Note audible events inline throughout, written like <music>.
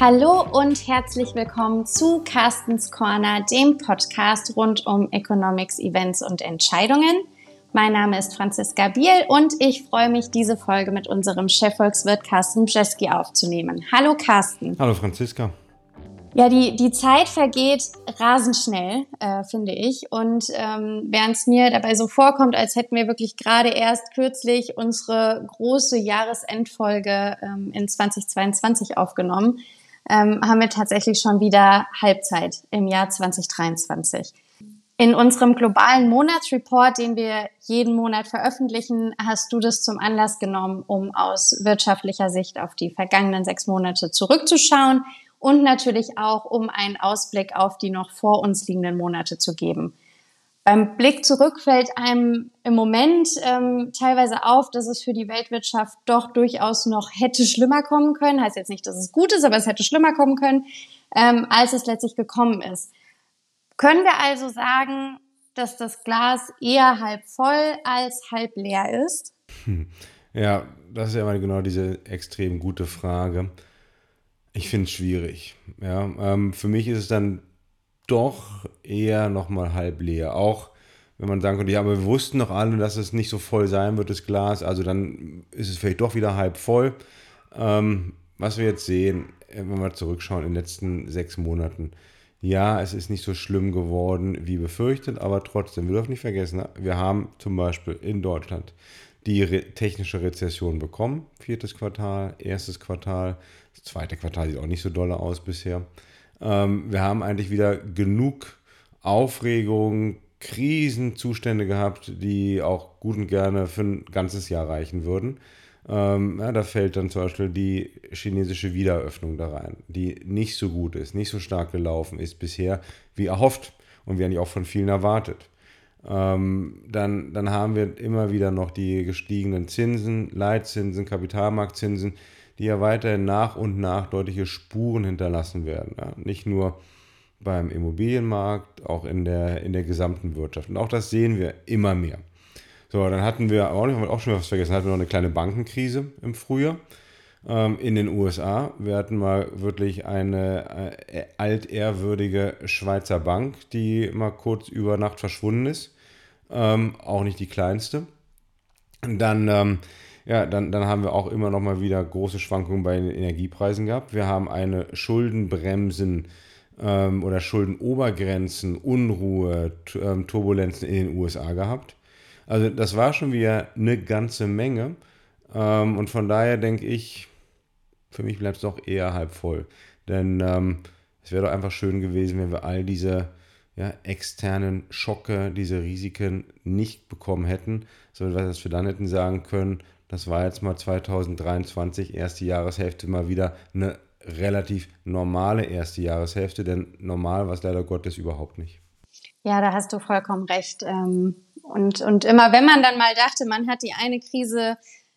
Hallo und herzlich willkommen zu Carstens Corner, dem Podcast rund um Economics, Events und Entscheidungen. Mein Name ist Franziska Biel und ich freue mich, diese Folge mit unserem Chefvolkswirt Carsten Bjeski aufzunehmen. Hallo Carsten. Hallo Franziska. Ja, die, die Zeit vergeht rasend schnell, äh, finde ich. Und ähm, während es mir dabei so vorkommt, als hätten wir wirklich gerade erst kürzlich unsere große Jahresendfolge ähm, in 2022 aufgenommen, ähm, haben wir tatsächlich schon wieder Halbzeit im Jahr 2023. In unserem globalen Monatsreport, den wir jeden Monat veröffentlichen, hast du das zum Anlass genommen, um aus wirtschaftlicher Sicht auf die vergangenen sechs Monate zurückzuschauen und natürlich auch, um einen Ausblick auf die noch vor uns liegenden Monate zu geben. Beim Blick zurück fällt einem im Moment ähm, teilweise auf, dass es für die Weltwirtschaft doch durchaus noch hätte schlimmer kommen können. Heißt jetzt nicht, dass es gut ist, aber es hätte schlimmer kommen können, ähm, als es letztlich gekommen ist. Können wir also sagen, dass das Glas eher halb voll als halb leer ist? Hm. Ja, das ist ja immer genau diese extrem gute Frage. Ich finde es schwierig. Ja, ähm, für mich ist es dann doch eher nochmal halb leer. Auch wenn man sagen könnte, ja, aber wir wussten doch alle, dass es nicht so voll sein wird, das Glas. Also dann ist es vielleicht doch wieder halb voll. Ähm, was wir jetzt sehen, äh, wenn wir zurückschauen in den letzten sechs Monaten, ja, es ist nicht so schlimm geworden wie befürchtet, aber trotzdem, wir dürfen nicht vergessen, wir haben zum Beispiel in Deutschland die re technische Rezession bekommen, viertes Quartal, erstes Quartal, das zweite Quartal sieht auch nicht so doll aus bisher. Ähm, wir haben eigentlich wieder genug Aufregung, Krisenzustände gehabt, die auch gut und gerne für ein ganzes Jahr reichen würden. Ähm, ja, da fällt dann zum Beispiel die chinesische Wiedereröffnung da rein, die nicht so gut ist, nicht so stark gelaufen ist bisher, wie erhofft und wie eigentlich auch von vielen erwartet. Ähm, dann, dann haben wir immer wieder noch die gestiegenen Zinsen, Leitzinsen, Kapitalmarktzinsen, die ja weiterhin nach und nach deutliche Spuren hinterlassen werden. Ja? Nicht nur beim Immobilienmarkt, auch in der, in der gesamten Wirtschaft. Und auch das sehen wir immer mehr. So, dann hatten wir auch, nicht, auch schon was vergessen, hatten wir noch eine kleine Bankenkrise im Frühjahr ähm, in den USA. Wir hatten mal wirklich eine äh, altehrwürdige Schweizer Bank, die mal kurz über Nacht verschwunden ist. Ähm, auch nicht die kleinste. Dann ähm, ja, dann, dann haben wir auch immer noch mal wieder große Schwankungen bei den Energiepreisen gehabt. Wir haben eine Schuldenbremsen ähm, oder Schuldenobergrenzen, Unruhe, ähm, Turbulenzen in den USA gehabt. Also das war schon wieder eine ganze Menge. Ähm, und von daher denke ich, für mich bleibt es doch eher halb voll. Denn ähm, es wäre doch einfach schön gewesen, wenn wir all diese ja, externen Schocke, diese Risiken nicht bekommen hätten, sondern was wir dann hätten sagen können, das war jetzt mal 2023, erste Jahreshälfte, mal wieder eine relativ normale erste Jahreshälfte, denn normal war es leider Gottes überhaupt nicht. Ja, da hast du vollkommen recht. Ähm, und, und immer, wenn man dann mal dachte, man hat die eine Krise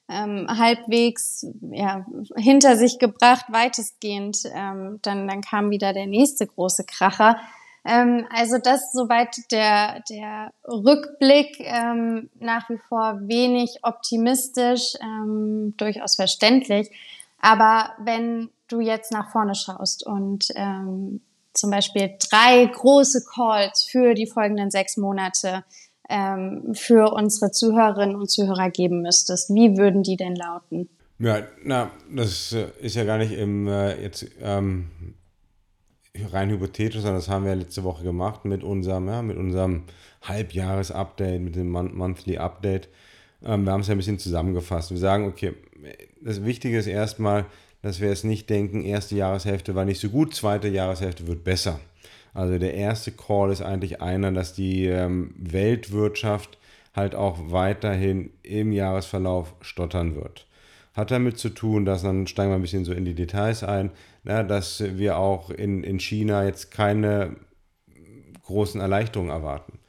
ähm, halbwegs ja, hinter sich gebracht, weitestgehend, ähm, dann, dann kam wieder der nächste große Kracher. Ähm, also das soweit der, der Rückblick ähm, nach wie vor wenig optimistisch, ähm, durchaus verständlich. Aber wenn du jetzt nach vorne schaust und ähm, zum Beispiel drei große Calls für die folgenden sechs Monate ähm, für unsere Zuhörerinnen und Zuhörer geben müsstest, wie würden die denn lauten? Ja, na, das äh, ist ja gar nicht im äh, jetzt ähm, rein hypothetisch, sondern das haben wir letzte Woche gemacht mit unserem, ja, mit unserem Halbjahres-Update, mit dem Monthly Update. Ähm, wir haben es ja ein bisschen zusammengefasst. Wir sagen, okay, das Wichtige ist erstmal, dass wir es nicht denken, erste Jahreshälfte war nicht so gut, zweite Jahreshälfte wird besser. Also der erste Call ist eigentlich einer, dass die ähm, Weltwirtschaft halt auch weiterhin im Jahresverlauf stottern wird. Hat damit zu tun, dass dann steigen wir ein bisschen so in die Details ein, dass wir auch in, in China jetzt keine großen Erleichterungen erwarten.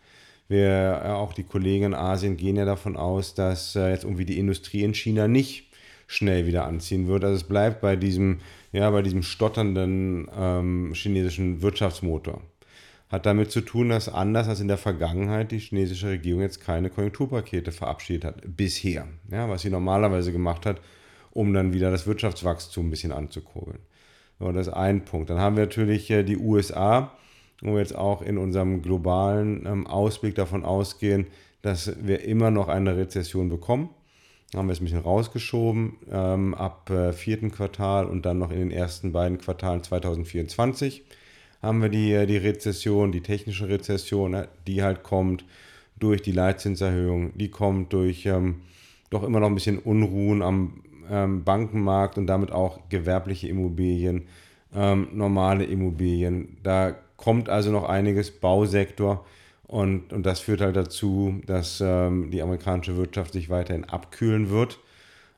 Wir, auch die Kollegen in Asien gehen ja davon aus, dass äh, jetzt irgendwie die Industrie in China nicht schnell wieder anziehen wird. Also es bleibt bei diesem, ja, bei diesem stotternden ähm, chinesischen Wirtschaftsmotor. Hat damit zu tun, dass anders als in der Vergangenheit die chinesische Regierung jetzt keine Konjunkturpakete verabschiedet hat. Bisher. Ja, was sie normalerweise gemacht hat, um dann wieder das Wirtschaftswachstum ein bisschen anzukurbeln. So, das ist ein Punkt. Dann haben wir natürlich äh, die USA, wo wir jetzt auch in unserem globalen ähm, Ausblick davon ausgehen, dass wir immer noch eine Rezession bekommen. Haben wir es ein bisschen rausgeschoben ähm, ab äh, vierten Quartal und dann noch in den ersten beiden Quartalen 2024 haben wir die, äh, die Rezession, die technische Rezession, äh, die halt kommt durch die Leitzinserhöhung, die kommt durch ähm, doch immer noch ein bisschen Unruhen am ähm, Bankenmarkt und damit auch gewerbliche Immobilien, ähm, normale Immobilien. Da kommt also noch einiges, Bausektor. Und, und das führt halt dazu, dass ähm, die amerikanische Wirtschaft sich weiterhin abkühlen wird.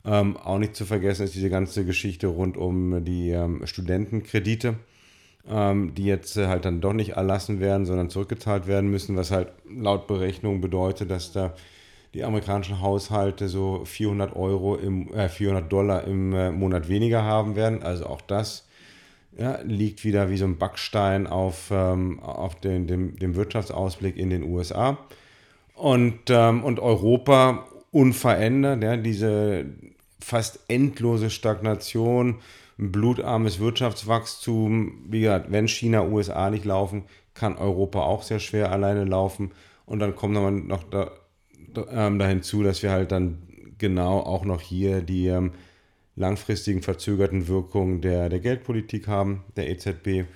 Ähm, auch nicht zu vergessen ist diese ganze Geschichte rund um die ähm, Studentenkredite, ähm, die jetzt äh, halt dann doch nicht erlassen werden, sondern zurückgezahlt werden müssen, was halt laut Berechnung bedeutet, dass da die amerikanischen Haushalte so 400 Euro im, äh, 400 Dollar im äh, Monat weniger haben werden. Also auch das ja, liegt wieder wie so ein Backstein auf, ähm, auf den, dem, dem Wirtschaftsausblick in den USA. Und, ähm, und Europa unverändert, ja, diese fast endlose Stagnation, blutarmes Wirtschaftswachstum. Wie gesagt, wenn China, USA nicht laufen, kann Europa auch sehr schwer alleine laufen. Und dann kommt noch da, ähm, da hinzu, dass wir halt dann genau auch noch hier die ähm, langfristigen verzögerten Wirkungen der, der Geldpolitik haben, der EZB.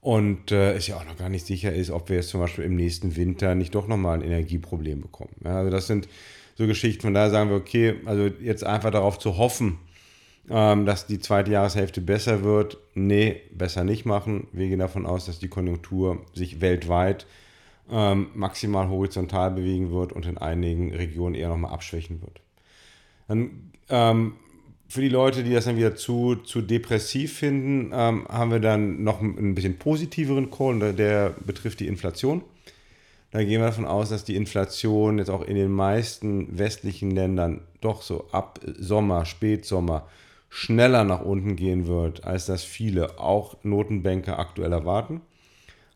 Und äh, es ja auch noch gar nicht sicher ist, ob wir jetzt zum Beispiel im nächsten Winter nicht doch nochmal ein Energieproblem bekommen. Ja, also das sind so Geschichten, von daher sagen wir, okay, also jetzt einfach darauf zu hoffen, ähm, dass die zweite Jahreshälfte besser wird. Nee, besser nicht machen. Wir gehen davon aus, dass die Konjunktur sich weltweit ähm, maximal horizontal bewegen wird und in einigen Regionen eher nochmal abschwächen wird. Dann ähm, für die Leute, die das dann wieder zu, zu depressiv finden, ähm, haben wir dann noch ein bisschen positiveren Call, der, der betrifft die Inflation. Da gehen wir davon aus, dass die Inflation jetzt auch in den meisten westlichen Ländern doch so ab Sommer, Spätsommer schneller nach unten gehen wird, als das viele, auch Notenbanker aktuell erwarten.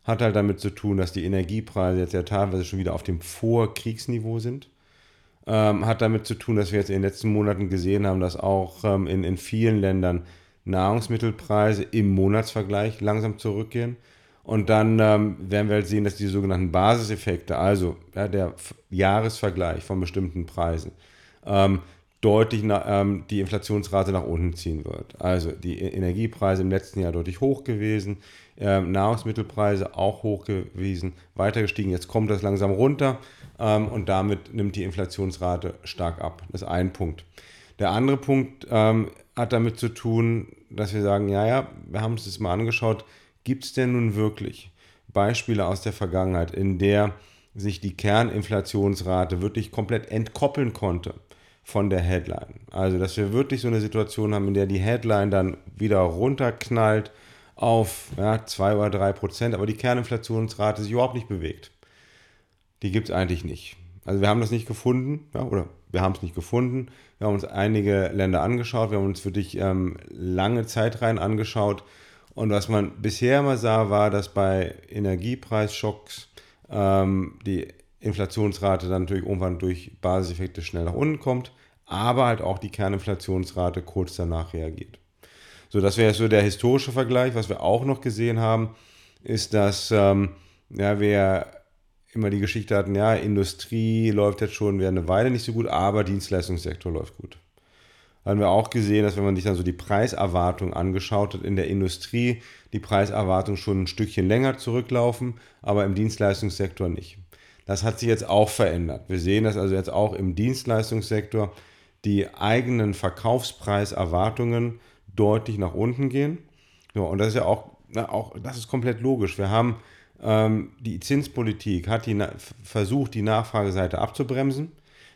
Hat halt damit zu tun, dass die Energiepreise jetzt ja teilweise schon wieder auf dem Vorkriegsniveau sind. Ähm, hat damit zu tun, dass wir jetzt in den letzten Monaten gesehen haben, dass auch ähm, in, in vielen Ländern Nahrungsmittelpreise im Monatsvergleich langsam zurückgehen. Und dann ähm, werden wir halt sehen, dass die sogenannten Basiseffekte, also ja, der Jahresvergleich von bestimmten Preisen, ähm, deutlich na, ähm, die Inflationsrate nach unten ziehen wird. Also die e-, Energiepreise im letzten Jahr deutlich hoch gewesen, ähm, Nahrungsmittelpreise auch hoch gewesen, weiter gestiegen. Jetzt kommt das langsam runter ähm, und damit nimmt die Inflationsrate stark ab. Das ist ein Punkt. Der andere Punkt ähm, hat damit zu tun, dass wir sagen, ja, ja, wir haben uns das mal angeschaut, gibt es denn nun wirklich Beispiele aus der Vergangenheit, in der sich die Kerninflationsrate wirklich komplett entkoppeln konnte von der Headline. Also, dass wir wirklich so eine Situation haben, in der die Headline dann wieder runterknallt auf ja, 2 oder 3 Prozent, aber die Kerninflationsrate sich überhaupt nicht bewegt die gibt es eigentlich nicht. Also wir haben das nicht gefunden, ja, oder wir haben es nicht gefunden. Wir haben uns einige Länder angeschaut, wir haben uns wirklich ähm, lange Zeitreihen angeschaut. Und was man bisher mal sah, war, dass bei Energiepreisschocks ähm, die Inflationsrate dann natürlich irgendwann durch Basiseffekte schnell nach unten kommt, aber halt auch die Kerninflationsrate kurz danach reagiert. So, das wäre so der historische Vergleich. Was wir auch noch gesehen haben, ist, dass ähm, ja, wir immer die Geschichte hatten, ja, Industrie läuft jetzt schon eine Weile nicht so gut, aber Dienstleistungssektor läuft gut. Haben wir auch gesehen, dass wenn man sich dann so die Preiserwartung angeschaut hat in der Industrie, die Preiserwartung schon ein Stückchen länger zurücklaufen, aber im Dienstleistungssektor nicht. Das hat sich jetzt auch verändert. Wir sehen das also jetzt auch im Dienstleistungssektor, die eigenen Verkaufspreiserwartungen deutlich nach unten gehen. Ja, und das ist ja auch, auch, das ist komplett logisch. Wir haben ähm, die Zinspolitik hat die, versucht, die Nachfrageseite abzubremsen.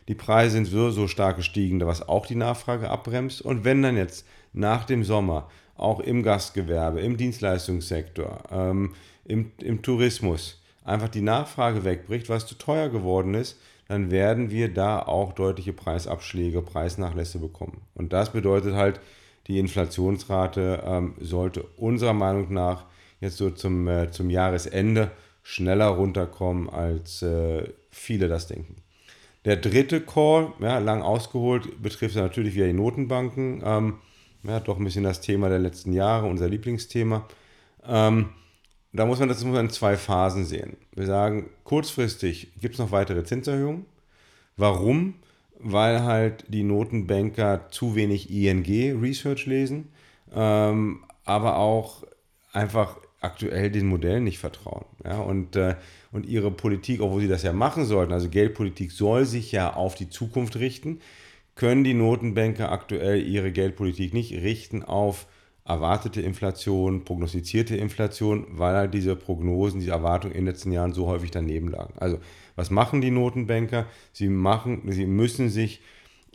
Die Preise sind so, so stark gestiegen, was auch die Nachfrage abbremst. Und wenn dann jetzt nach dem Sommer auch im Gastgewerbe, im Dienstleistungssektor, ähm, im, im Tourismus einfach die Nachfrage wegbricht, was zu teuer geworden ist, dann werden wir da auch deutliche Preisabschläge, Preisnachlässe bekommen. Und das bedeutet halt, die Inflationsrate ähm, sollte unserer Meinung nach jetzt so zum, äh, zum Jahresende schneller runterkommen, als äh, viele das denken. Der dritte Call, ja, lang ausgeholt, betrifft natürlich wieder die Notenbanken. Ähm, Ja, doch ein bisschen das Thema der letzten Jahre, unser Lieblingsthema. Ähm, da muss man das muss man in zwei Phasen sehen. Wir sagen, kurzfristig gibt es noch weitere Zinserhöhungen. Warum? Weil halt die Notenbanker zu wenig ING-Research lesen, ähm, aber auch einfach aktuell den Modellen nicht vertrauen. Ja, und, äh, und ihre Politik, obwohl sie das ja machen sollten, also Geldpolitik soll sich ja auf die Zukunft richten, können die Notenbanker aktuell ihre Geldpolitik nicht richten auf erwartete Inflation, prognostizierte Inflation, weil halt diese Prognosen, diese Erwartungen in den letzten Jahren so häufig daneben lagen. Also was machen die Notenbanker? Sie, machen, sie müssen sich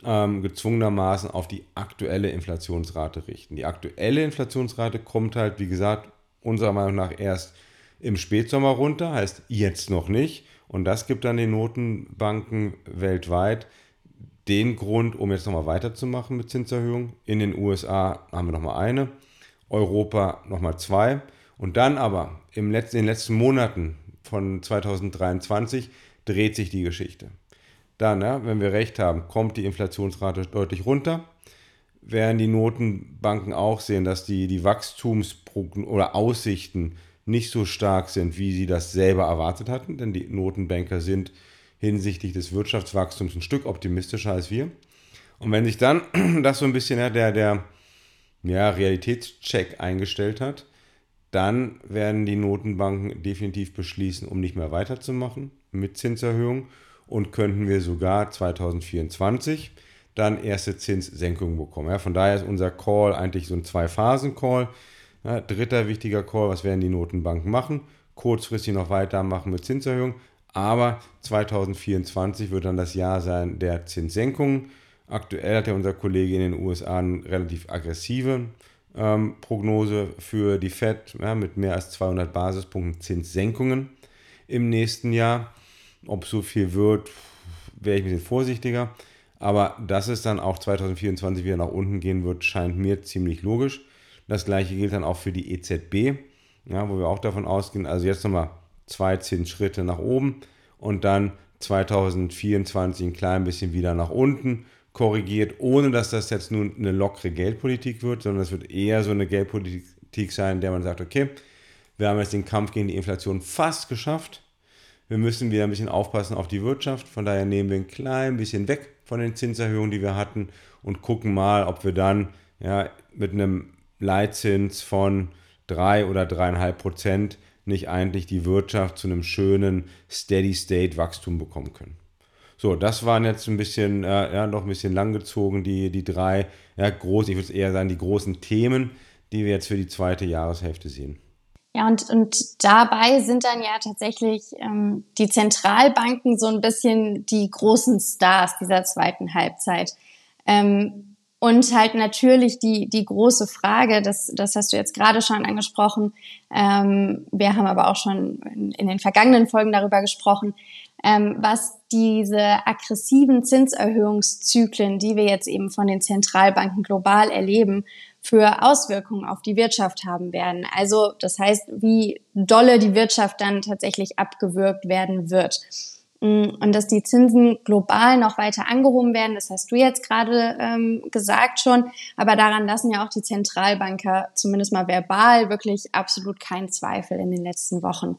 ähm, gezwungenermaßen auf die aktuelle Inflationsrate richten. Die aktuelle Inflationsrate kommt halt, wie gesagt, unserer Meinung nach erst im Spätsommer runter, heißt jetzt noch nicht. Und das gibt dann den Notenbanken weltweit den Grund, um jetzt nochmal weiterzumachen mit Zinserhöhungen. In den USA haben wir nochmal eine, Europa nochmal zwei. Und dann aber im letzten, in den letzten Monaten von 2023 dreht sich die Geschichte. Dann, ja, wenn wir recht haben, kommt die Inflationsrate deutlich runter. Werden die Notenbanken auch sehen, dass die, die Wachstumsprognosen oder Aussichten nicht so stark sind, wie sie das selber erwartet hatten, denn die Notenbanker sind hinsichtlich des Wirtschaftswachstums ein Stück optimistischer als wir. Und wenn sich dann <clears throat> das so ein bisschen der, der ja, Realitätscheck eingestellt hat, dann werden die Notenbanken definitiv beschließen, um nicht mehr weiterzumachen mit Zinserhöhungen und könnten wir sogar 2024 dann erste Zinssenkungen bekommen. Ja, von daher ist unser Call eigentlich so ein Zwei-Phasen-Call. Ja, dritter wichtiger Call, was werden die Notenbanken machen? Kurzfristig noch weitermachen mit Zinserhöhungen, aber 2024 wird dann das Jahr sein der Zinssenkungen. Aktuell hat ja unser Kollege in den USA eine relativ aggressive ähm, Prognose für die Fed ja, mit mehr als 200 Basispunkten Zinssenkungen im nächsten Jahr. Ob so viel wird, wäre ich ein bisschen vorsichtiger. Aber dass es dann auch 2024 wieder nach unten gehen wird, scheint mir ziemlich logisch. Das gleiche gilt dann auch für die EZB, ja, wo wir auch davon ausgehen, also jetzt nochmal zwei Zinsschritte nach oben und dann 2024 ein klein bisschen wieder nach unten korrigiert, ohne dass das jetzt nun eine lockere Geldpolitik wird, sondern es wird eher so eine Geldpolitik sein, in der man sagt, okay, wir haben jetzt den Kampf gegen die Inflation fast geschafft. Wir müssen wieder ein bisschen aufpassen auf die Wirtschaft. Von daher nehmen wir ein klein bisschen weg von den Zinserhöhungen, die wir hatten und gucken mal, ob wir dann ja, mit einem Leitzins von 3 oder 3,5 Prozent nicht eigentlich die Wirtschaft zu einem schönen Steady-State-Wachstum bekommen können. So, das waren jetzt ein bisschen, äh, ja, noch ein bisschen langgezogen, die, die drei, ja, groß, ich würde eher sagen, die großen Themen, die wir jetzt für die zweite Jahreshälfte sehen. Ja, und, und dabei sind dann ja tatsächlich ähm, die Zentralbanken so ein bisschen die großen Stars dieser zweiten Halbzeit. Ähm, und halt natürlich die, die große Frage, das, das hast du jetzt gerade schon angesprochen, ähm, wir haben aber auch schon in, in den vergangenen Folgen darüber gesprochen, ähm, was diese aggressiven Zinserhöhungszyklen, die wir jetzt eben von den Zentralbanken global erleben, für Auswirkungen auf die Wirtschaft haben werden. Also das heißt, wie dolle die Wirtschaft dann tatsächlich abgewürgt werden wird. Mm, und dass die Zinsen global noch weiter angehoben werden, das hast du jetzt gerade ähm, gesagt schon, aber daran lassen ja auch die Zentralbanker zumindest mal verbal wirklich absolut keinen Zweifel in den letzten Wochen.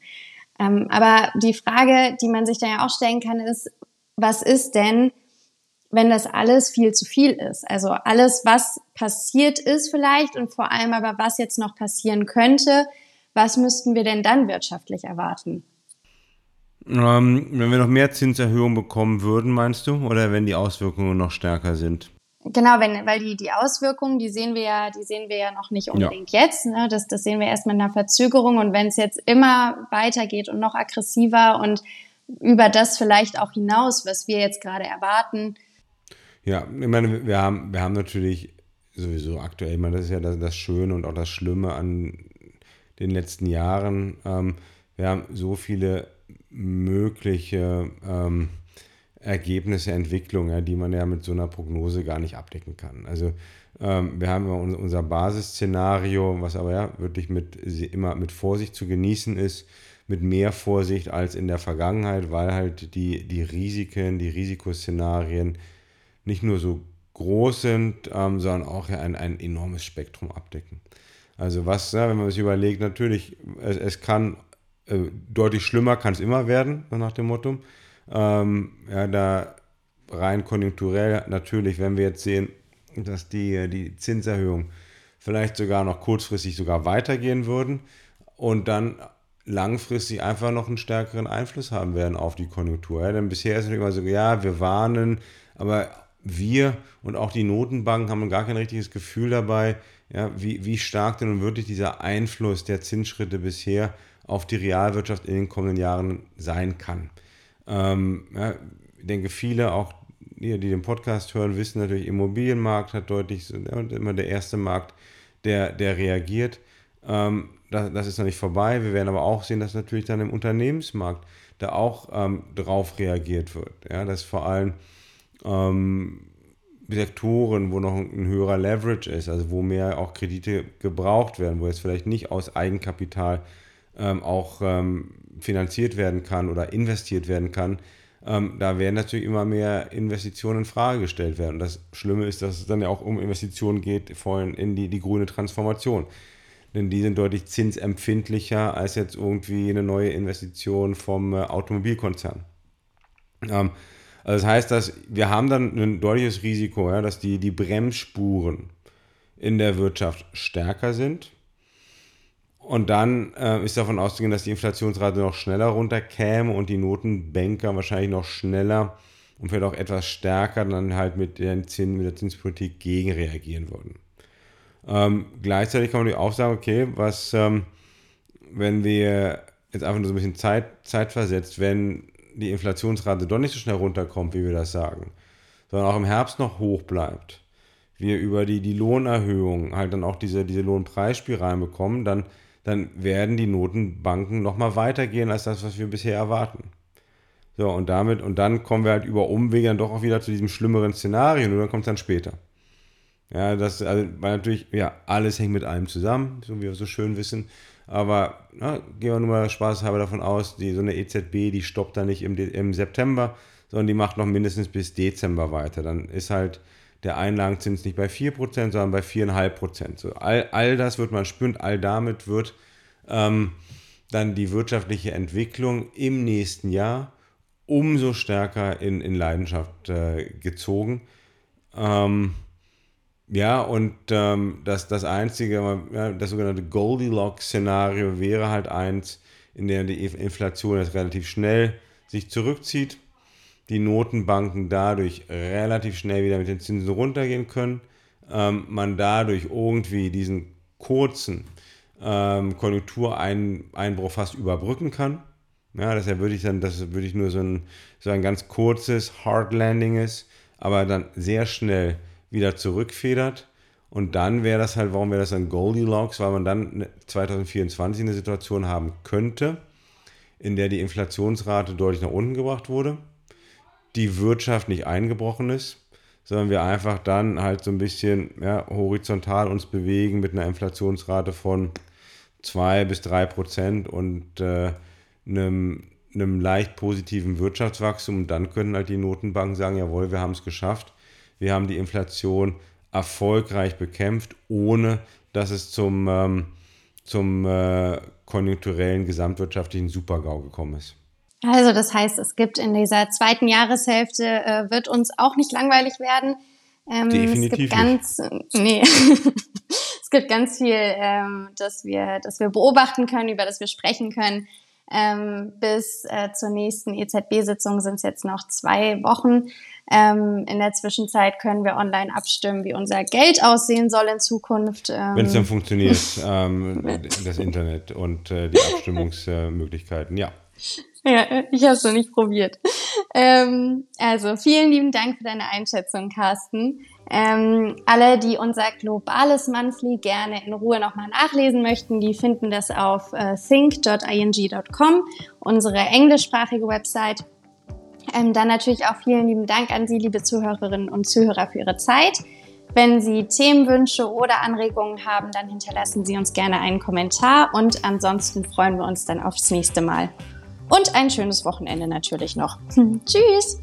Ähm, aber die Frage, die man sich da ja auch stellen kann, ist, was ist denn, wenn das alles viel zu viel ist? Also alles, was passiert ist vielleicht und vor allem aber was jetzt noch passieren könnte, was müssten wir denn dann wirtschaftlich erwarten? Ähm, wenn wir noch mehr Zinserhöhungen bekommen würden, meinst du? Oder wenn die Auswirkungen noch stärker sind? Genau, wenn, weil die, die Auswirkungen, die sehen wir ja, die sehen wir ja noch nicht unbedingt ja. jetzt. Ne? Das, das sehen wir erst mit einer Verzögerung. Und wenn es jetzt immer weitergeht und noch aggressiver und über das vielleicht auch hinaus, was wir jetzt gerade erwarten. Ja, ich meine, wir haben, wir haben natürlich sowieso aktuell, ich meine, das ist ja das, das Schöne und auch das Schlimme an den letzten Jahren. Ähm, wir haben so viele mögliche ähm, Ergebnisse, Entwicklungen, ja, die man ja mit so einer Prognose gar nicht abdecken kann. Also ähm, wir haben unser Basisszenario, was aber ja wirklich mit, immer mit Vorsicht zu genießen ist, mit mehr Vorsicht als in der Vergangenheit, weil halt die, die Risiken, die Risikoszenarien nicht nur so groß sind, ähm, sondern auch ein, ein enormes Spektrum abdecken. Also was, ja, wenn man sich überlegt, natürlich, es, es kann äh, deutlich schlimmer kann es immer werden, nach dem Motto. Ähm, ja, da rein konjunkturell natürlich, wenn wir jetzt sehen, dass die, die Zinserhöhungen vielleicht sogar noch kurzfristig sogar weitergehen würden und dann langfristig einfach noch einen stärkeren Einfluss haben werden auf die Konjunktur. Ja, denn bisher ist es immer so, ja, wir warnen, aber wir und auch die Notenbanken haben gar kein richtiges Gefühl dabei, ja, wie, wie stark denn nun wirklich dieser Einfluss der Zinsschritte bisher auf die Realwirtschaft in den kommenden Jahren sein kann. Ähm, ja, ich denke, viele, auch die, die den Podcast hören, wissen natürlich, Immobilienmarkt hat deutlich, immer der erste Markt, der, der reagiert. Ähm, das, das, ist noch nicht vorbei. Wir werden aber auch sehen, dass natürlich dann im Unternehmensmarkt da auch ähm, drauf reagiert wird. Ja, dass vor allem ähm, Sektoren, wo noch ein höherer Leverage ist, also wo mehr auch Kredite gebraucht werden, wo es vielleicht nicht aus Eigenkapital ähm, auch ähm, finanziert werden kann oder investiert werden kann, ähm, da werden natürlich immer mehr Investitionen in Frage gestellt werden. Und das Schlimme ist, dass es dann ja auch um Investitionen geht, vor allem in die, die grüne Transformation. Denn die sind deutlich zinsempfindlicher als jetzt irgendwie eine neue Investition vom äh, Automobilkonzern. Ähm, also das heißt, dass wir haben dann ein deutliches Risiko, ja, dass die, die Bremsspuren in der Wirtschaft stärker sind und dann äh, ist davon auszugehen, dass die Inflationsrate noch schneller runterkäme und die Notenbanker wahrscheinlich noch schneller und vielleicht auch etwas stärker dann halt mit, den Zins, mit der Zinspolitik gegenreagieren würden. Ähm, gleichzeitig kann man auch sagen, okay, was, ähm, wenn wir jetzt einfach nur so ein bisschen Zeit, Zeit versetzt, wenn die Inflationsrate doch nicht so schnell runterkommt, wie wir das sagen, sondern auch im Herbst noch hoch bleibt, wir über die, die Lohnerhöhung halt dann auch diese, diese Lohnpreisspiralen bekommen, dann dann werden die Notenbanken nochmal weitergehen als das, was wir bisher erwarten. So, und damit, und dann kommen wir halt über Umwege dann doch auch wieder zu diesem schlimmeren Szenario, und dann kommt es dann später. Ja, das, also, weil natürlich, ja, alles hängt mit allem zusammen, so wie wir so schön wissen. Aber na, gehen wir nur mal spaßhalber davon aus, die, so eine EZB, die stoppt da nicht im, im September, sondern die macht noch mindestens bis Dezember weiter. Dann ist halt der Einlagenzins nicht bei 4%, sondern bei 4,5%. So, all, all das wird man spüren, all damit wird ähm, dann die wirtschaftliche Entwicklung im nächsten Jahr umso stärker in, in Leidenschaft äh, gezogen. Ähm, ja, und ähm, das, das einzige, das sogenannte Goldilocks-Szenario wäre halt eins, in dem die Inflation jetzt relativ schnell sich zurückzieht die Notenbanken dadurch relativ schnell wieder mit den Zinsen runtergehen können, ähm, man dadurch irgendwie diesen kurzen ähm, Konjunktureinbruch fast überbrücken kann. Ja, dass er wirklich dann, dass wirklich nur so ein, so ein ganz kurzes Hard Landing ist, aber dann sehr schnell wieder zurückfedert. Und dann wäre das halt, warum wäre das ein Goldilocks? Weil man dann 2024 eine Situation haben könnte, in der die Inflationsrate deutlich nach unten gebracht wurde die Wirtschaft nicht eingebrochen ist, sondern wir einfach dann halt so ein bisschen ja, horizontal uns bewegen mit einer Inflationsrate von 2 bis 3 Prozent und äh, einem, einem leicht positiven Wirtschaftswachstum. Und dann können halt die Notenbanken sagen, jawohl, wir haben es geschafft. Wir haben die Inflation erfolgreich bekämpft, ohne dass es zum, ähm, zum äh, konjunkturellen gesamtwirtschaftlichen Supergau gekommen ist. Also das heißt, es gibt in dieser zweiten Jahreshälfte, äh, wird uns auch nicht langweilig werden. Ähm, Definitiv. Es gibt ganz, nicht. nee. <laughs> es gibt ganz viel, ähm, dass wir, dass wir beobachten können, über das wir sprechen können. Ähm, bis äh, zur nächsten EZB-Sitzung sind es jetzt noch zwei Wochen. Ähm, in der Zwischenzeit können wir online abstimmen, wie unser Geld aussehen soll in Zukunft. Ähm, Wenn es dann funktioniert, <laughs> ähm, das Internet und äh, die Abstimmungsmöglichkeiten, ja. Ja, ich habe es noch nicht probiert. Ähm, also vielen lieben Dank für deine Einschätzung, Carsten. Ähm, alle, die unser globales Monthly gerne in Ruhe nochmal nachlesen möchten, die finden das auf äh, think.ing.com, unsere englischsprachige Website. Ähm, dann natürlich auch vielen lieben Dank an Sie, liebe Zuhörerinnen und Zuhörer, für Ihre Zeit. Wenn Sie Themenwünsche oder Anregungen haben, dann hinterlassen Sie uns gerne einen Kommentar und ansonsten freuen wir uns dann aufs nächste Mal. Und ein schönes Wochenende natürlich noch. <laughs> Tschüss!